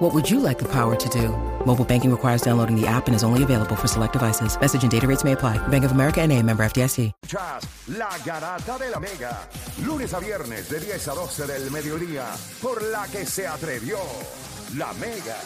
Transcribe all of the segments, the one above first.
What would you like the power to do? Mobile banking requires downloading the app and is only available for select devices. Message and data rates may apply. Bank of America and a member FDIC. La Garata de la Mega. Lunes a viernes de 10 a 12 del mediodía. Por la que se atrevió La Mega.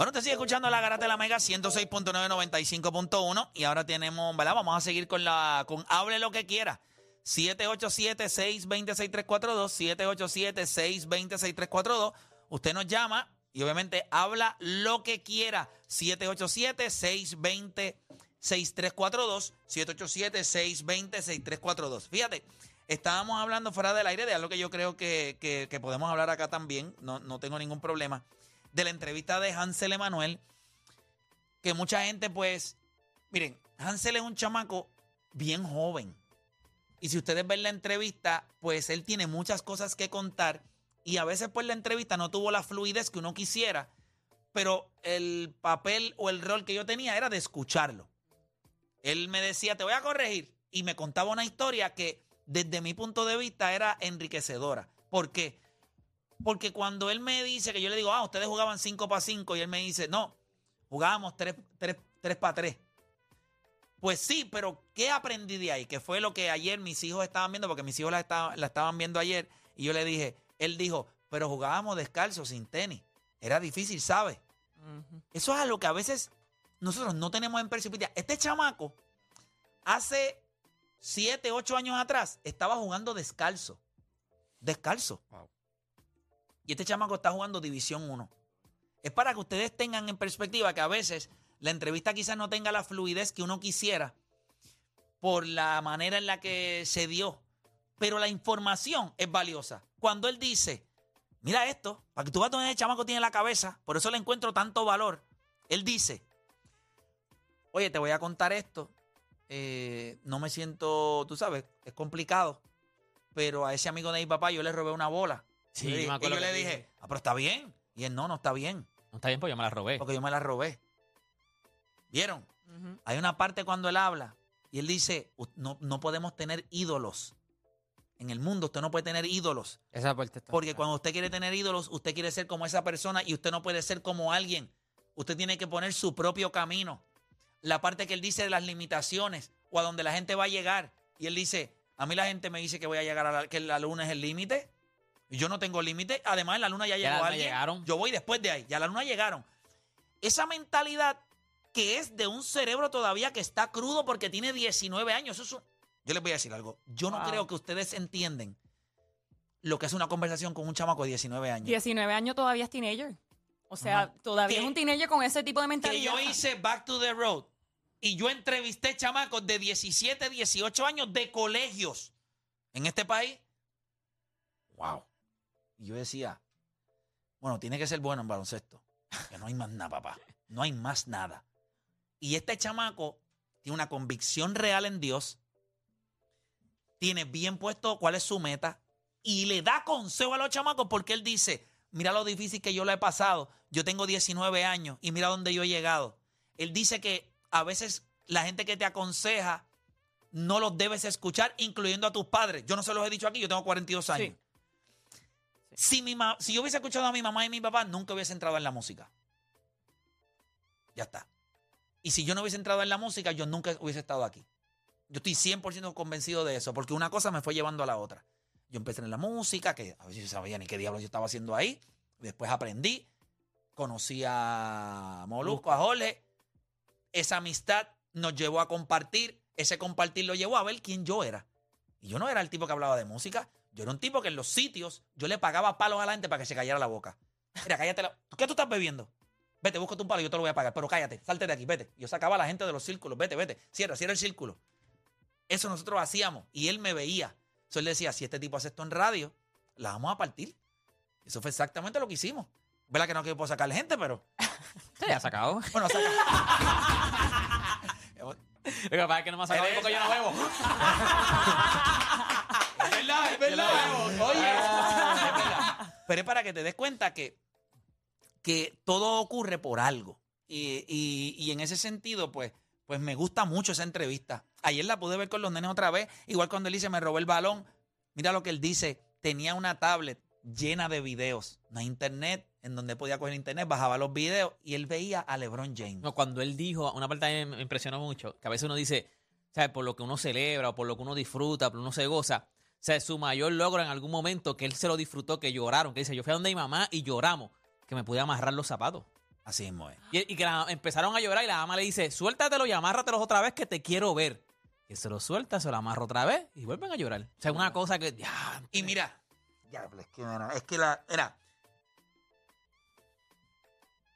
Bueno, te sigue escuchando la Garata de la Mega 106.995.1 y ahora tenemos, ¿verdad? Vamos a seguir con la con hable lo que quiera. 787-620-6342, 787-620-6342. Usted nos llama y obviamente habla lo que quiera. 787-620-6342, 787-620-6342. Fíjate, estábamos hablando fuera del aire de algo que yo creo que, que- que podemos hablar acá también, no, no tengo ningún problema de la entrevista de Hansel Emanuel, que mucha gente, pues, miren, Hansel es un chamaco bien joven. Y si ustedes ven la entrevista, pues él tiene muchas cosas que contar y a veces pues la entrevista no tuvo la fluidez que uno quisiera, pero el papel o el rol que yo tenía era de escucharlo. Él me decía, te voy a corregir, y me contaba una historia que desde mi punto de vista era enriquecedora. ¿Por qué? Porque cuando él me dice que yo le digo, ah, ustedes jugaban 5 para 5, y él me dice, no, jugábamos 3 para 3. Pues sí, pero ¿qué aprendí de ahí? Que fue lo que ayer mis hijos estaban viendo, porque mis hijos la, estaban- la estaban viendo ayer, y yo le dije, él dijo, pero jugábamos descalzo, sin tenis. Era difícil, ¿sabes? Eso es algo que a veces nosotros no tenemos en perspectiva. Este chamaco, hace 7, 8 años atrás, estaba jugando descalzo. Descalzo. Y este chamaco está jugando División 1. Es para que ustedes tengan en perspectiva que a veces la entrevista quizás no tenga la fluidez que uno quisiera por la manera en la que se dio. Pero la información es valiosa. Cuando él dice, mira esto, para que tú veas dónde el chamaco tiene la cabeza, por eso le encuentro tanto valor. Él dice, oye, te voy a contar esto. eh, no me siento, tú sabes, es complicado. Pero a ese amigo de mi papá yo le robé una bola. Sí, y yo, yo le- y yo que dije, dije. ah, pero está bien. Y él, no, no está bien, No está bien, pues yo me la robé. porque yo me la robé. ¿Vieron? Hay una parte cuando él habla y él dice, "U- no, no podemos tener ídolos. En el mundo usted no puede tener ídolos. Esa parte está. Porque cuando usted quiere tener ídolos, usted quiere ser como esa persona y usted no puede ser como alguien. Usted tiene que poner su propio camino. La parte que él dice de las limitaciones o a donde la gente va a llegar. Y él dice, a mí la gente me dice que voy a llegar a la, que la luna es el límite. Yo no tengo límite. Además, en la luna ya, Ya llegó alguien. llegaron. Yo voy después de ahí. Ya la luna llegaron. Esa mentalidad que es de un cerebro todavía que está crudo porque tiene 19 años. Eso es un- Yo les voy a decir algo. Yo no Wow. creo que ustedes entienden lo que es una conversación con un chamaco de 19 años. 19 años todavía es teenager. O sea, Ajá. todavía Que- es un teenager con ese tipo de que mentalidad. yo hice Back to the Road y yo entrevisté chamacos de 17, 18 años de colegios en este país. Wow. Y yo decía, bueno, tiene que ser bueno en baloncesto. Que no hay más nada, papá. No hay más nada. Y este chamaco tiene una convicción real en Dios. Tiene bien puesto cuál es su meta. Y le da consejo a los chamacos porque él dice, mira lo difícil que yo lo he pasado. Yo tengo 19 años y mira dónde yo he llegado. Él dice que a veces la gente que te aconseja no los debes escuchar, incluyendo a tus padres. Yo no se los he dicho aquí, yo tengo 42 años. Si, mi si yo hubiese escuchado a mi mamá y mi papá, nunca hubiese entrado en la música. Ya está. Y si yo no hubiese entrado en la música, yo nunca hubiese estado aquí. Yo estoy 100% convencido de eso, porque una cosa me fue llevando a la otra. Yo empecé en la música, que a veces yo sabía ni qué diablos yo estaba haciendo ahí. Después aprendí, conocí a Molusco, a Jorge. Esa amistad nos llevó a compartir. Ese compartir lo llevó a ver quién yo era. Y yo no era el tipo que hablaba de música. Yo era un tipo que en los sitios yo le pagaba palos a la gente para que se callara la boca. Mira, cállate la... ¿Qué tú estás bebiendo? Vete, búscate un palo, yo te lo voy a pagar. Pero cállate, salte de aquí, vete. Yo sacaba a la gente de los círculos, vete, vete. Cierra, cierra el círculo. Eso nosotros hacíamos. Y él me veía. Entonces él decía, si este tipo hace esto en radio, la vamos a partir. Eso fue exactamente lo que hicimos. ¿Verdad que no que puedo sacar gente, pero. Sí, ya sacado. Bueno, saca. Lo que pasa es que no me ha sacado porque yo no bebo. Es verdad, es verdad. Oye, es verdad. Pero es para que te des cuenta que, que todo ocurre por algo. Y, y- y en ese sentido, pues, pues me gusta mucho esa entrevista. Ayer la pude ver con los nenes otra vez. Igual cuando él dice, me robó el balón. Mira lo que él dice. Tenía una tablet llena de videos. No hay internet, en donde podía coger internet, bajaba los videos y él veía a LeBron James. No, cuando él dijo, una parte que me impresionó mucho, que a veces uno dice, ¿sabes? Por lo que uno celebra o por lo que uno disfruta, por lo que uno se goza. O sea, su mayor logro en algún momento que él se lo disfrutó, que lloraron, que dice, yo fui a donde mi mamá y lloramos, que me pude amarrar los zapatos. Así mismo es. Y, y que la- empezaron a llorar y la mamá le dice, suéltatelo y amárratelos otra vez que te quiero ver. Que se lo suelta, se lo amarra otra vez y vuelven a llorar. O sea, una cosa que... ya, Y mira, diablo, es que, es que la, era,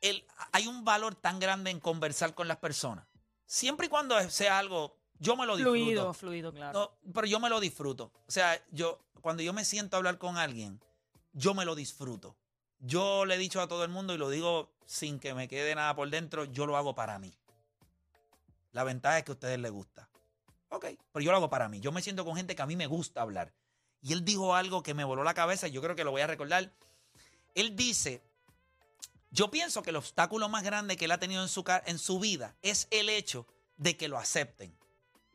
el, hay un valor tan grande en conversar con las personas. Siempre y cuando sea algo, yo me lo disfruto. Fluido, fluido, claro. No, pero yo me lo disfruto. O sea, yo cuando yo me siento a hablar con alguien, yo me lo disfruto. Yo le he dicho a todo el mundo y lo digo sin que me quede nada por dentro, yo lo hago para mí. La ventaja es que a ustedes les gusta. Ok, pero yo lo hago para mí. Yo me siento con gente que a mí me gusta hablar. Y él dijo algo que me voló la cabeza y yo creo que lo voy a recordar. Él dice, yo pienso que el obstáculo más grande que él ha tenido en su, en su vida es el hecho de que lo acepten.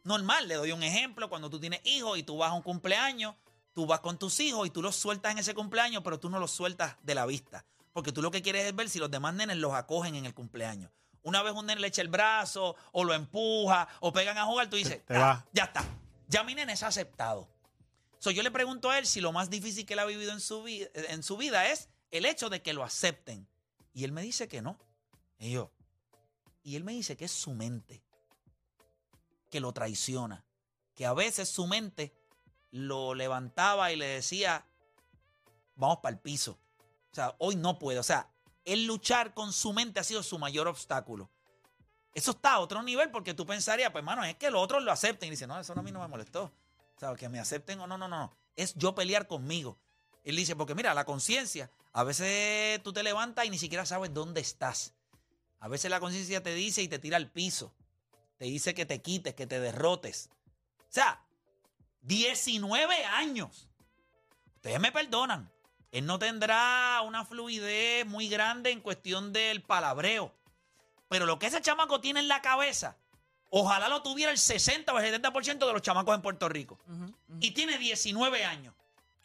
Normal, le doy un ejemplo, cuando tú tienes hijos y tú vas a un cumpleaños, tú vas con tus hijos y tú los sueltas en ese cumpleaños, pero tú no los sueltas de la vista. Porque tú lo que quieres es ver si los demás nenes los acogen en el cumpleaños. Una vez un nene le echa el brazo, o lo empuja, o pegan a jugar, tú dices, te "Ah, vas". ya está. Ya mi nene es aceptado. So, yo le pregunto a él si lo más difícil que él ha vivido en su, vi- en su vida es el hecho de que lo acepten. Y él me dice que no. Y yo. Y él me dice que es su mente que lo traiciona. Que a veces su mente lo levantaba y le decía, vamos para el piso. O sea, hoy no puede. O sea, el luchar con su mente ha sido su mayor obstáculo. Eso está a otro nivel porque tú pensarías, pues, hermano, es que los otros lo acepten. Y dice, no, eso a mí no me molestó. O sea, que me acepten o no, no, no. Es yo pelear conmigo. Él dice, porque mira, la conciencia, a veces tú te levantas y ni siquiera sabes dónde estás. A veces la conciencia te dice y te tira al piso. Te dice que te quites, que te derrotes. O sea, 19 años. Ustedes me perdonan. Él no tendrá una fluidez muy grande en cuestión del palabreo. Pero lo que ese chamaco tiene en la cabeza, ojalá lo tuviera el 60 o el 70% de los chamacos en Puerto Rico. Y tiene 19 años.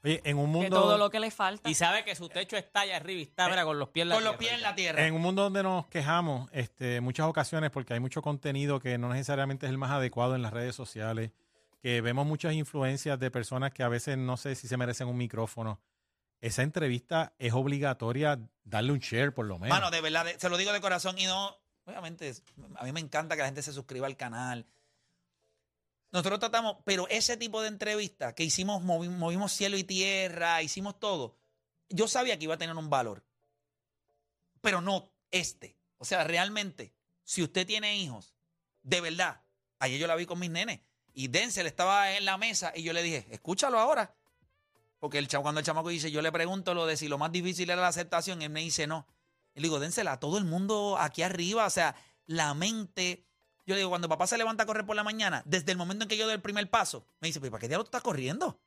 Oye, en un Que mundo, todo lo que le falta. Y sabe que su techo está allá arriba y está, mira, con los pies en la Con los tierra. pies en la tierra. en un mundo donde nos quejamos, este, muchas ocasiones porque hay mucho contenido que no necesariamente es el más adecuado en las redes sociales, que vemos muchas influencias de personas que a veces no sé si se merecen un micrófono. Esa entrevista es obligatoria darle un share por lo menos. Mano, de verdad, se lo digo de corazón y no, obviamente, a mí me encanta que la gente se suscriba al canal. Nosotros tratamos, pero ese tipo de entrevista que hicimos, movi- movimos cielo y tierra, hicimos todo, yo sabía que iba a tener un valor, pero no este. O sea, realmente, si usted tiene hijos, de verdad, ayer yo la vi con mis nenes y Denzel estaba en la mesa y yo le dije, escúchalo ahora. Porque el cuando el chamaco dice, yo le pregunto lo de si lo más difícil era la aceptación, él me dice no. Y le digo, dénsela a todo el mundo aquí arriba. O sea, la mente. Yo digo, cuando papá se levanta a correr por la mañana, desde el momento en que yo doy el primer paso, me dice, ¿pero para qué diablo tú estás corriendo?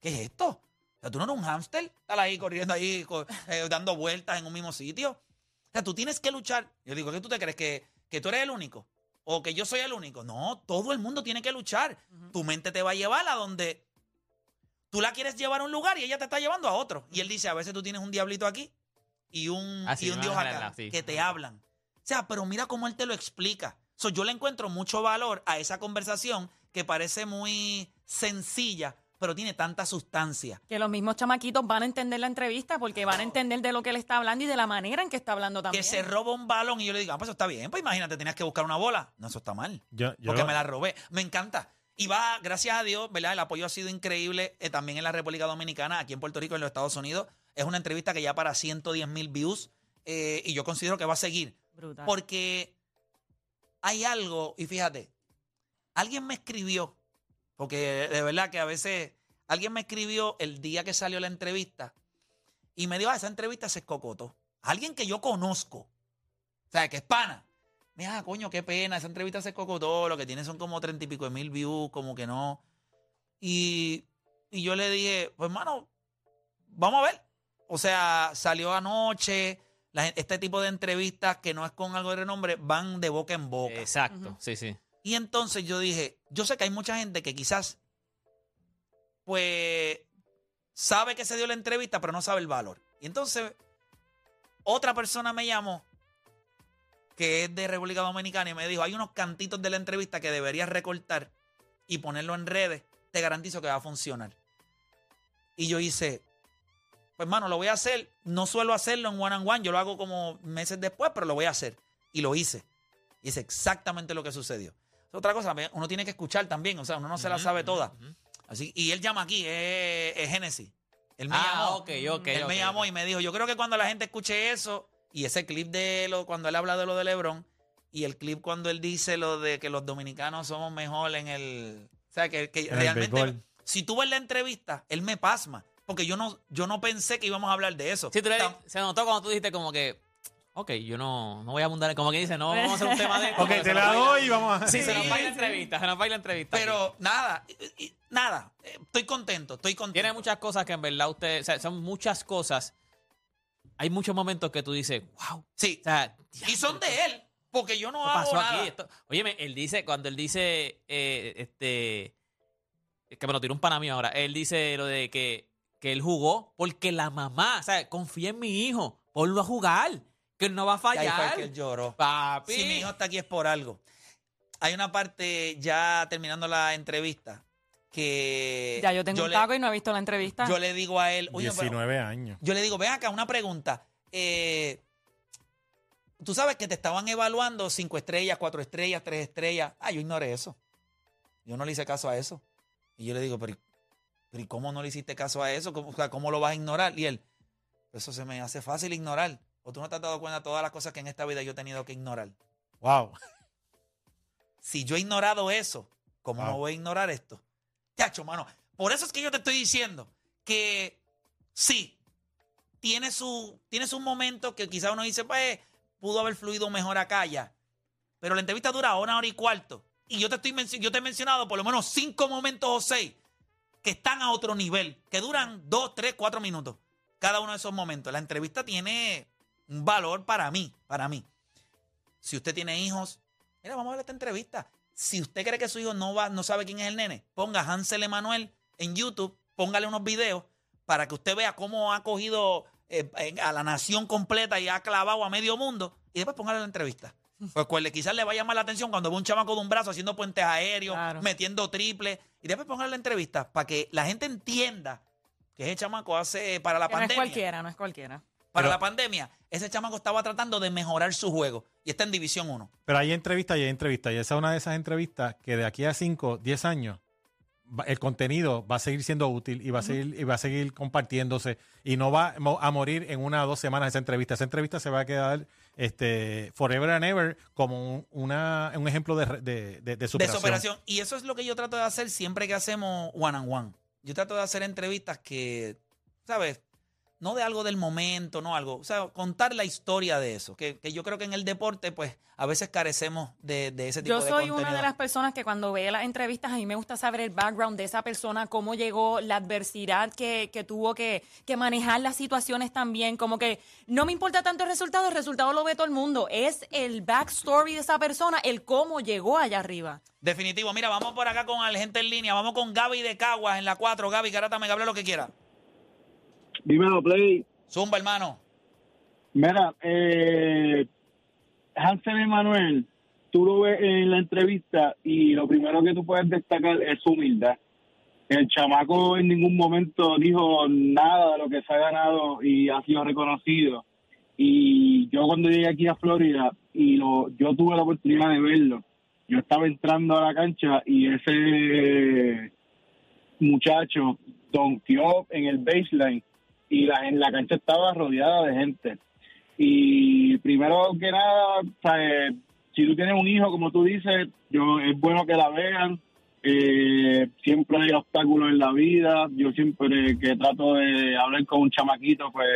¿Qué es esto? O sea, tú no eres un hámster, estar ahí corriendo ahí, eh, dando vueltas en un mismo sitio. O sea, tú tienes que luchar. Yo digo, ¿qué tú te crees? ¿Que, que tú eres el único? ¿O que yo soy el único? No, todo el mundo tiene que luchar. Tu mente te va a llevar a donde tú la quieres llevar a un lugar y ella te está llevando a otro. Y él dice, a veces tú tienes un diablito aquí y un, Ah, y un Dios acá sí. que te hablan. O sea, pero mira cómo él te lo explica. So, yo le encuentro mucho valor a esa conversación que parece muy sencilla, pero tiene tanta sustancia. Que los mismos chamaquitos van a entender la entrevista porque van a entender de lo que él está hablando y de la manera en que está hablando también. Que se roba un balón y yo le digo, ah, pues eso está bien. Pues imagínate, tenías que buscar una bola. No, eso está mal. yo, yo Porque lo- me la robé. Me encanta. Y va, gracias a Dios, ¿verdad? El apoyo ha sido increíble eh, también en la República Dominicana, aquí en Puerto Rico, en los Estados Unidos. Es una entrevista que ya para 110 mil views eh, y yo considero que va a seguir. Brutal. Porque hay algo, y fíjate, alguien me escribió, porque de verdad que a veces alguien me escribió el día que salió la entrevista y me dijo, ah, esa entrevista se escocotó. Alguien que yo conozco. O sea, que es pana. Me ah, coño, qué pena, esa entrevista se escocotó, lo que tiene son como treinta y pico de mil views, como que no. Y, y yo le dije, pues hermano, vamos a ver. O sea, salió anoche, la este tipo de entrevistas que no es con algo de renombre, van de boca en boca. Exacto, Ujú. sí, sí. Y entonces yo dije, yo sé que hay mucha gente que quizás, pues, sabe que se dio la entrevista, pero no sabe el valor. Y entonces, otra persona me llamó, que es de República Dominicana, y me dijo, hay unos cantitos de la entrevista que deberías recortar y ponerlo en redes, te garantizo que va a funcionar. Y yo hice, pues, mano, lo voy a hacer. No suelo hacerlo en one on one, yo lo hago como meses después, pero lo voy a hacer. Y lo hice. Y es exactamente lo que sucedió. Es otra cosa, uno tiene que escuchar también, o sea, uno no se la sabe toda. Así, y él llama aquí, es, es Génesis. Él me Ah, llamó. ok, ok. él me llamó y me dijo, yo creo que cuando la gente escuche eso, y ese clip de lo, cuando él habla de lo de Lebron, y el clip cuando él dice lo de que los dominicanos somos mejor en el... O sea, que, que realmente, si tú ves la entrevista, él me pasma, porque yo no, yo no pensé que íbamos a hablar de eso. Sí, tú le- Tam- se notó cuando tú dijiste como que, ok, yo no, no voy a abundar, como que dice, no vamos a hacer un tema de esto. Ok, te la doy y vamos a... Sí, se nos va a ir la entrevista, se nos va a ir la entrevista. Pero nada, y- y- nada, eh, estoy contento, estoy contento. Tiene muchas cosas que en verdad usted, o sea, son muchas cosas. Hay muchos momentos que tú dices, wow. Sí, O sea, y son de él, porque yo no ¿Qué hago pasó nada. aquí? Esto- óyeme, él dice, cuando él dice, eh, este, es que me lo tiró un pana mío ahora, él dice lo de que, que él jugó porque la mamá, o sea, confía en mi hijo, ponlo a jugar, que él no va a Y ahí fue fallar. que él lloró. Papi. Si mi hijo está aquí es por algo. Hay una parte, ya terminando la entrevista, que. Ya yo tengo un le, taco y no he visto la entrevista. yo le digo a él, oye, pero- 19 años. yo le digo, ven acá, una pregunta. Eh, Tú sabes que te estaban evaluando cinco estrellas, cuatro estrellas, tres estrellas. Ah, yo ignoré eso. Yo no le hice caso a eso. Y yo le digo, pero, ¿y- pero ¿y cómo no le hiciste caso a eso? ¿Cómo, o sea, ¿cómo lo vas a ignorar? Y él, eso se me hace fácil ignorar. O tú no te has dado cuenta de todas las cosas que en esta vida yo he tenido que ignorar. Wow. Si yo he ignorado eso, ¿cómo no voy a ignorar esto? Chacho, mano. Por eso es que yo te estoy diciendo que sí, tiene su, tiene su momento que quizá uno dice, pues, pudo haber fluido mejor acá ya. Pero la entrevista dura una hora y cuarto. Y yo te, estoy yo te he mencionado por lo menos cinco momentos o seis que están a otro nivel, que duran dos, tres, cuatro minutos. Cada uno de esos momentos. La entrevista tiene un valor para mí, para mí. Si usted tiene hijos, mira, vamos a ver esta entrevista. Si usted cree que su hijo no va, no sabe quién es el nene, ponga Hansel Emanuel en YouTube, póngale unos videos para que usted vea cómo ha cogido eh, a la nación completa y ha clavado a medio mundo y después póngale la entrevista. Pues, pues, quizás le va a llamar la atención cuando ve un chamaco de un brazo haciendo puentes aéreos, Claro. metiendo triple, y después póngale la entrevista para que la gente entienda que ese chamaco hace para la Que no es pandemia. cualquiera, no es cualquiera. Para Pero- la pandemia, ese chamaco estaba tratando de mejorar su juego y está en División 1. Pero hay entrevistas y hay entrevistas. Y esa es una de esas entrevistas que de aquí a 5, 10 años, el contenido va a seguir siendo útil y va a seguir, y va a seguir compartiéndose. Y no va a morir en una o dos semanas esa entrevista. Esa entrevista se va a quedar este, forever and ever como un, una, un ejemplo de, de, de, superación. Y eso es lo que yo trato de hacer siempre que hacemos one on one. Yo trato de hacer entrevistas que, ¿sabes? No de algo del momento, no algo. O sea, contar la historia de eso. Que, que yo creo que en el deporte, pues, a veces carecemos de, de ese tipo Yo de soy contenido. una de las personas que cuando ve las entrevistas, a mí me gusta saber el background de esa persona, cómo llegó, la adversidad que, que tuvo que, que manejar las situaciones también. Como que no me importa tanto el resultado, el resultado lo ve todo el mundo. Es el backstory de esa persona, el cómo llegó allá arriba. Definitivo. Mira, vamos por acá con la gente en línea. Vamos con Gaby de Caguas en la 4. Gaby, Garata, me hable lo que quiera. Dímelo, Play. Zumba, hermano. Mira, eh, Hansel Emanuel, tú lo ves en la entrevista y lo primero que tú puedes destacar es su humildad. El chamaco en ningún momento dijo nada de lo que se ha ganado y ha sido reconocido. Y yo cuando llegué aquí a Florida y lo, yo tuve la oportunidad de verlo, yo estaba entrando a la cancha y ese muchacho donkeó en el baseline y la, en la cancha estaba rodeada de gente. Y primero que nada, ¿sabes? si tú tienes un hijo, como tú dices, yo es bueno que la vean, Eh, siempre hay obstáculos en la vida. Yo siempre que trato de hablar con un chamaquito, pues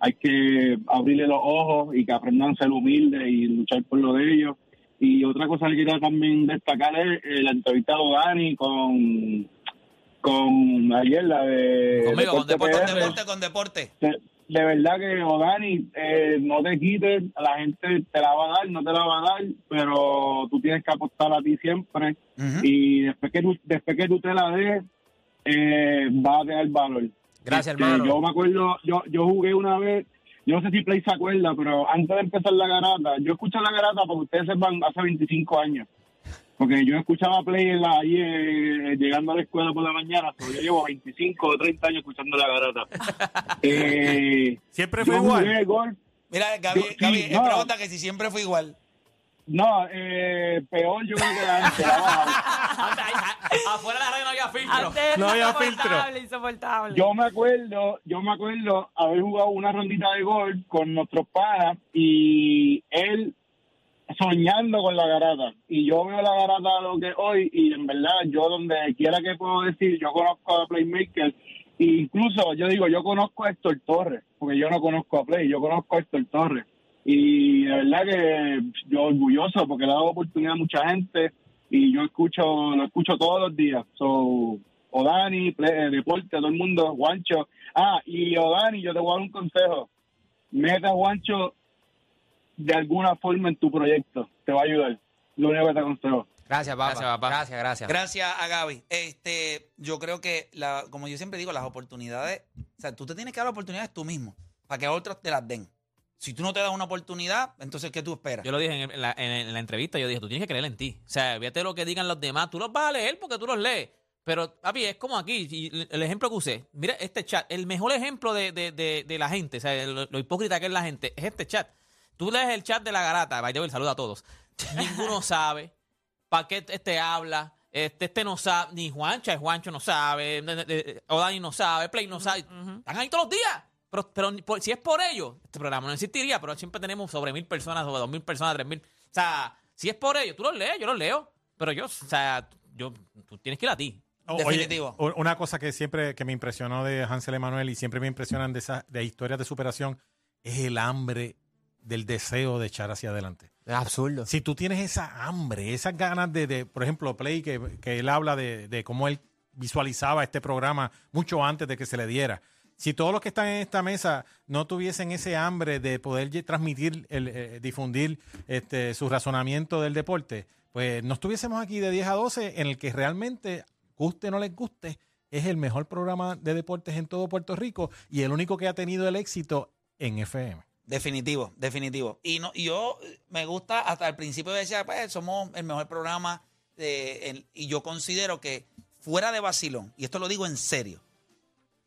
hay que abrirle los ojos y que aprendan a ser humildes y luchar por lo de ellos. Y otra cosa que quería también destacar es eh, la entrevista de Dani con, con ayer, la de... Conmigo, con Deporte Con PR. deporte, con deporte. de, de verdad que Odani eh, no te quites, la gente te la va a dar, no te la va a dar, pero tú tienes que apostar a ti siempre y después que tú, después que tú te la des, eh, va a tener valor. Gracias, Este, hermano. Yo me acuerdo, yo, yo jugué una vez, yo no sé si Play se acuerda, pero antes de empezar la garata, yo escuché la garata porque ustedes sepan hace 25 años. Porque yo escuchaba Play en la, ahí eh, llegando a la escuela por la mañana, pero yo llevo 25 o 30 años escuchando la garata. eh, Siempre fue igual. golf. Mira, Gaby, Yo- Gaby, no. pregunta que si siempre fue igual. No, eh, peor yo creo que la. Antes, afuera de la radio no había filtro. Antes No había insoportable, insoportable. Yo me acuerdo, yo me acuerdo haber jugado una rondita de golf con nuestros panas y él soñando con la garata. Y yo veo la garata lo que hoy y en verdad yo donde quiera que puedo decir, yo conozco a Playmaker e incluso yo digo, yo conozco a Héctor Torres, porque yo no conozco a Play, yo conozco a Héctor Torres. Y de verdad que yo orgulloso porque le he dado oportunidad a mucha gente y yo escucho, lo escucho todos los días. So, Odani, Play- eh, Deporte, todo el mundo, Juancho. Ah, y Odani, yo te voy a dar un consejo. Meta a Juancho de alguna forma en tu proyecto. Te va a ayudar. Lo único que te aconsejo. Gracias, papá. Gracias, papá. Gracias, gracias. Gracias a Gaby. Este, yo creo que, la, como yo siempre digo, las oportunidades, o sea, tú te tienes que dar oportunidades tú mismo para que otros te las den. Si tú no te das una oportunidad, entonces, ¿qué tú esperas? Yo lo dije en, la, en- en la entrevista, yo dije, tú tienes que creer en ti. O sea, fíjate lo que digan los demás, tú los vas a leer porque tú los lees. Pero, papi, es como aquí, y el ejemplo que usé. Mira este chat, el mejor ejemplo de, de- de- de la gente, o sea, lo, lo hipócrita que es la gente, es este chat. Tú lees el chat de la garata, by the way, saluda a todos. Ninguno sabe para qué este habla. Este, este no sabe, ni Juancha, Juancho no sabe, Odani no sabe, Play no sabe. Están ahí todos los días. Pero, pero por- si es por ellos, este programa no existiría, pero siempre tenemos sobre mil personas, sobre dos mil personas, tres mil. O sea, si es por ellos, tú los lees, yo los leo. Pero yo, o sea, yo, tú tienes que ir a ti. Definitivo. oye, una cosa que siempre que me impresionó de Hansel Emanuel y siempre me impresionan de esas de historias de superación es el hambre del deseo de echar hacia adelante. Es absurdo. Si tú tienes esa hambre, esas ganas de, de, por ejemplo, Play, que, que él habla de, de cómo él visualizaba este programa mucho antes de que se le diera. Si todos los que están en esta mesa no tuviesen ese hambre de poder transmitir, el, eh, difundir este, su razonamiento del deporte, pues no estuviésemos aquí de 10 a 12 en el que realmente, guste o no les guste, es el mejor programa de deportes en todo Puerto Rico y el único que ha tenido el éxito en FM. Definitivo, definitivo. Y no, yo me gusta, hasta el principio decía, pues somos el mejor programa de- y yo considero que fuera de vacilón, y esto lo digo en serio,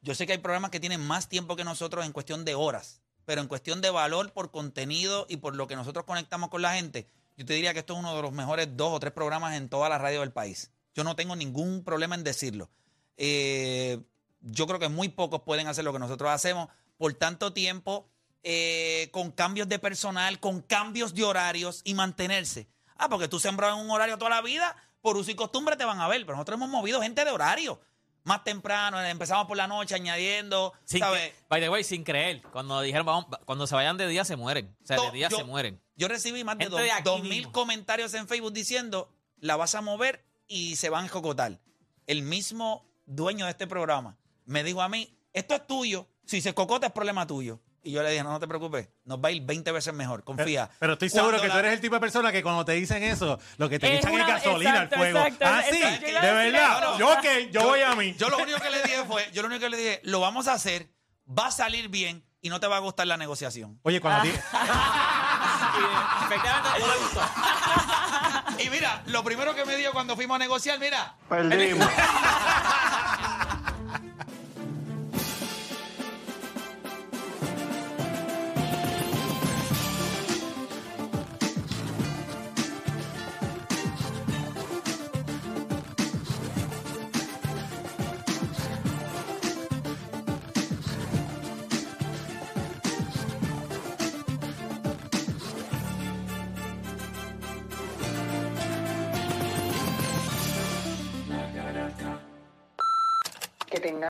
yo sé que hay programas que tienen más tiempo que nosotros en cuestión de horas, pero en cuestión de valor por contenido y por lo que nosotros conectamos con la gente, yo te diría que esto es uno de los mejores dos o tres programas en toda la radio del país. Yo no tengo ningún problema en decirlo. Eh, yo creo que muy pocos pueden hacer lo que nosotros hacemos por tanto tiempo, eh, con cambios de personal, con cambios de horarios y mantenerse. Ah, porque tú sembrado en un horario toda la vida, por uso y costumbre te van a ver, pero nosotros hemos movido gente de horario. Más temprano, empezamos por la noche añadiendo, Sin ¿sabes? que- by the way, sin creer. Cuando dijeron, vamos, cuando se vayan de día se mueren. O sea, de día yo- se mueren. Yo recibí más de Gente dos, de aquí dos mil mismo. comentarios en Facebook diciendo, la vas a mover y se van a escocotar. El mismo dueño de este programa me dijo a mí, esto es tuyo, si se cocota es problema tuyo. Y yo le dije, no, no te preocupes, nos va a ir 20 veces mejor, confía. Pero, pero estoy seguro Cuando que la- tú eres el tipo de persona que cuando te dicen eso, lo que te Es echan es gasolina exacto, al fuego. exacto, ah, sí, exacto. De verdad. Yo ok, yo, voy a mí. Yo lo único que le dije fue, yo lo único que le dije, lo vamos a hacer, va a salir bien y no te va a gustar la negociación. Oye, cuando ti- Y, efectivamente, no le gustó. Y mira, lo primero que me dio cuando fuimos a negociar, mira, Perdimos.